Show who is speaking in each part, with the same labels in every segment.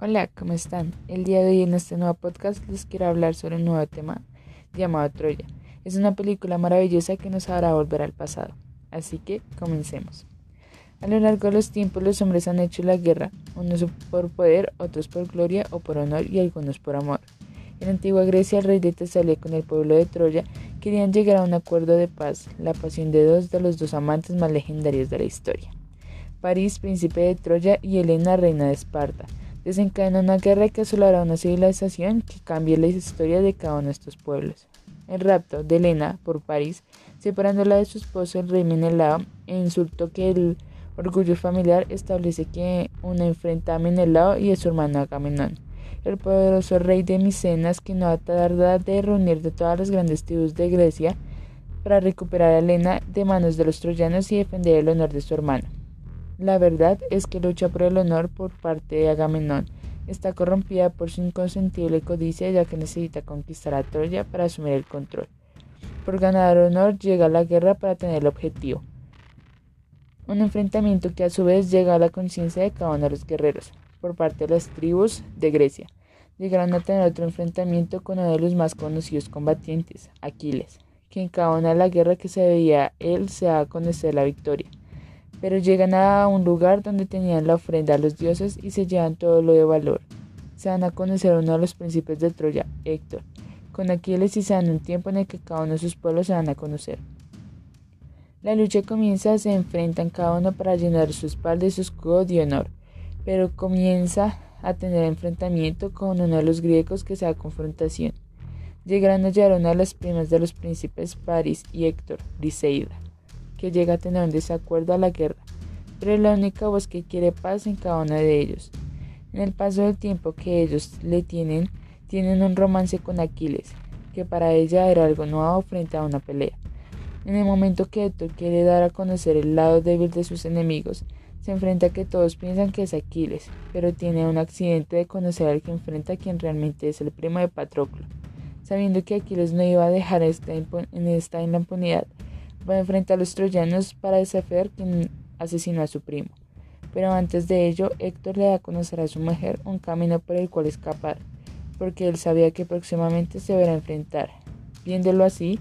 Speaker 1: Hola, ¿cómo están? El día de hoy en este nuevo podcast les quiero hablar sobre un nuevo tema llamado Troya. Es una película maravillosa que nos hará volver al pasado. Así que comencemos. A lo largo de los tiempos los hombres han hecho la guerra, unos por poder, otros por gloria o por honor y algunos por amor. En antigua Grecia el rey de Tesalia con el pueblo de Troya querían llegar a un acuerdo de paz, la pasión de dos de los dos amantes más legendarios de la historia. París, príncipe de Troya, y Helena, reina de Esparta desencadena una guerra que asolará una civilización que cambie la historia de cada uno de estos pueblos. El rapto de Helena por París, separándola de su esposo el rey Menelao, e insultó que el orgullo familiar establece que una enfrenta a Menelao y a su hermano Agamenón, el poderoso rey de Micenas que no ha tardado de reunir de todas las grandes tribus de Grecia para recuperar a Helena de manos de los troyanos y defender el honor de su hermano. La verdad es que lucha por el honor por parte de Agamenón está corrompida por su inconsentible codicia ya que necesita conquistar a Troya para asumir el control. Por ganar honor llega a la guerra para tener el objetivo. Un enfrentamiento que a su vez llega a la conciencia de cada uno de los guerreros, por parte de las tribus de Grecia. Llegaron a tener otro enfrentamiento con uno de los más conocidos combatientes, Aquiles, que en cada una de la guerra que se veía él se da a conocer la victoria pero llegan a un lugar donde tenían la ofrenda a los dioses y se llevan todo lo de valor. Se van a conocer uno de los príncipes de Troya, Héctor, con Aquiles y se dan un tiempo en el que cada uno de sus pueblos se van a conocer. La lucha comienza, se enfrentan cada uno para llenar su espalda y su escudo de honor, pero comienza a tener enfrentamiento con uno de los griegos que se da confrontación. Llegarán a hallar una de las primas de los príncipes Paris y Héctor, Briseida que llega a tener un desacuerdo a la guerra, pero es la única voz que quiere paz en cada uno de ellos. En el paso del tiempo que ellos le tienen, tienen un romance con Aquiles, que para ella era algo nuevo frente a una pelea. En el momento que Héctor quiere dar a conocer el lado débil de sus enemigos, se enfrenta a que todos piensan que es Aquiles, pero tiene un accidente de conocer al que enfrenta a quien realmente es el primo de Patroclo. Sabiendo que Aquiles no iba a dejar esta en esta impunidad, frente a los troyanos para desafiar quien asesinó a su primo. Pero antes de ello, Héctor le da a conocer a su mujer un camino por el cual escapar, porque él sabía que próximamente se verá enfrentar. Viéndolo así,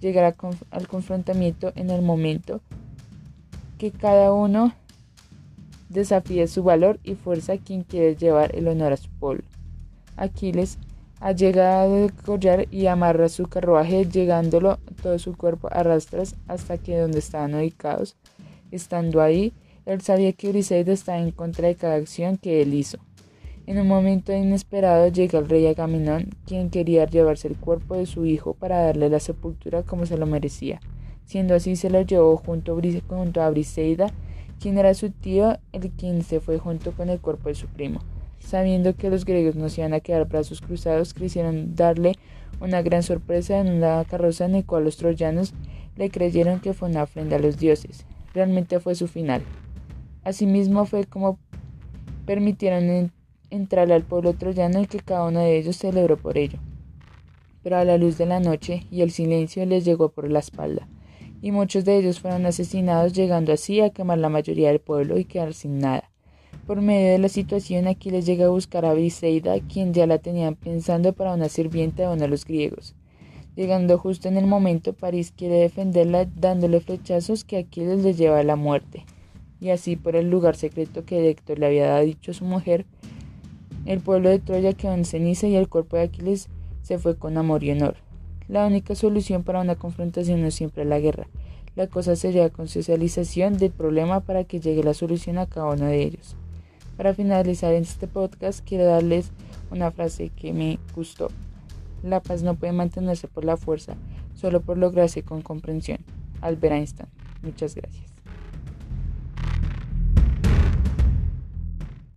Speaker 1: llegará al confrontamiento en el momento que cada uno desafíe su valor y fuerza a quien quiere llevar el honor a su pueblo. Aquiles ha llegado del collar y amarra su carruaje, llegándolo todo su cuerpo a rastras hasta que donde estaban ubicados. Estando ahí, él sabía que Briseida estaba en contra de cada acción que él hizo. En un momento inesperado llega el rey Agamenón, quien quería llevarse el cuerpo de su hijo para darle la sepultura como se lo merecía. Siendo así, se lo llevó junto, junto a Briseida, quien era su tío, el quien se fue junto con el cuerpo de su primo. Sabiendo que los griegos no se iban a quedar brazos cruzados, quisieron darle una gran sorpresa en una carroza en la cual los troyanos le creyeron que fue una ofrenda a los dioses. Realmente fue su final. Asimismo fue como permitieron entrar al pueblo troyano y que cada uno de ellos celebró por ello. Pero a la luz de la noche y el silencio les llegó por la espalda, y muchos de ellos fueron asesinados, llegando así a quemar la mayoría del pueblo y quedar sin nada. Por medio de la situación, aquí les llega a buscar a Briseida, quien ya la tenían pensando para una sirvienta de uno de los griegos. Llegando justo en el momento, París quiere defenderla dándole flechazos que Aquiles les lleva a la muerte. Y así por el lugar secreto que Héctor le había dicho a su mujer, el pueblo de Troya quedó en ceniza y el cuerpo de Aquiles se fue con amor y honor. La única solución para una confrontación no es siempre la guerra. La cosa sería con socialización del problema para que llegue la solución a cada uno de ellos. Para finalizar este podcast, quiero darles una frase que me gustó. La paz no puede mantenerse por la fuerza, solo por lograrse con comprensión. Albert Einstein. Muchas gracias.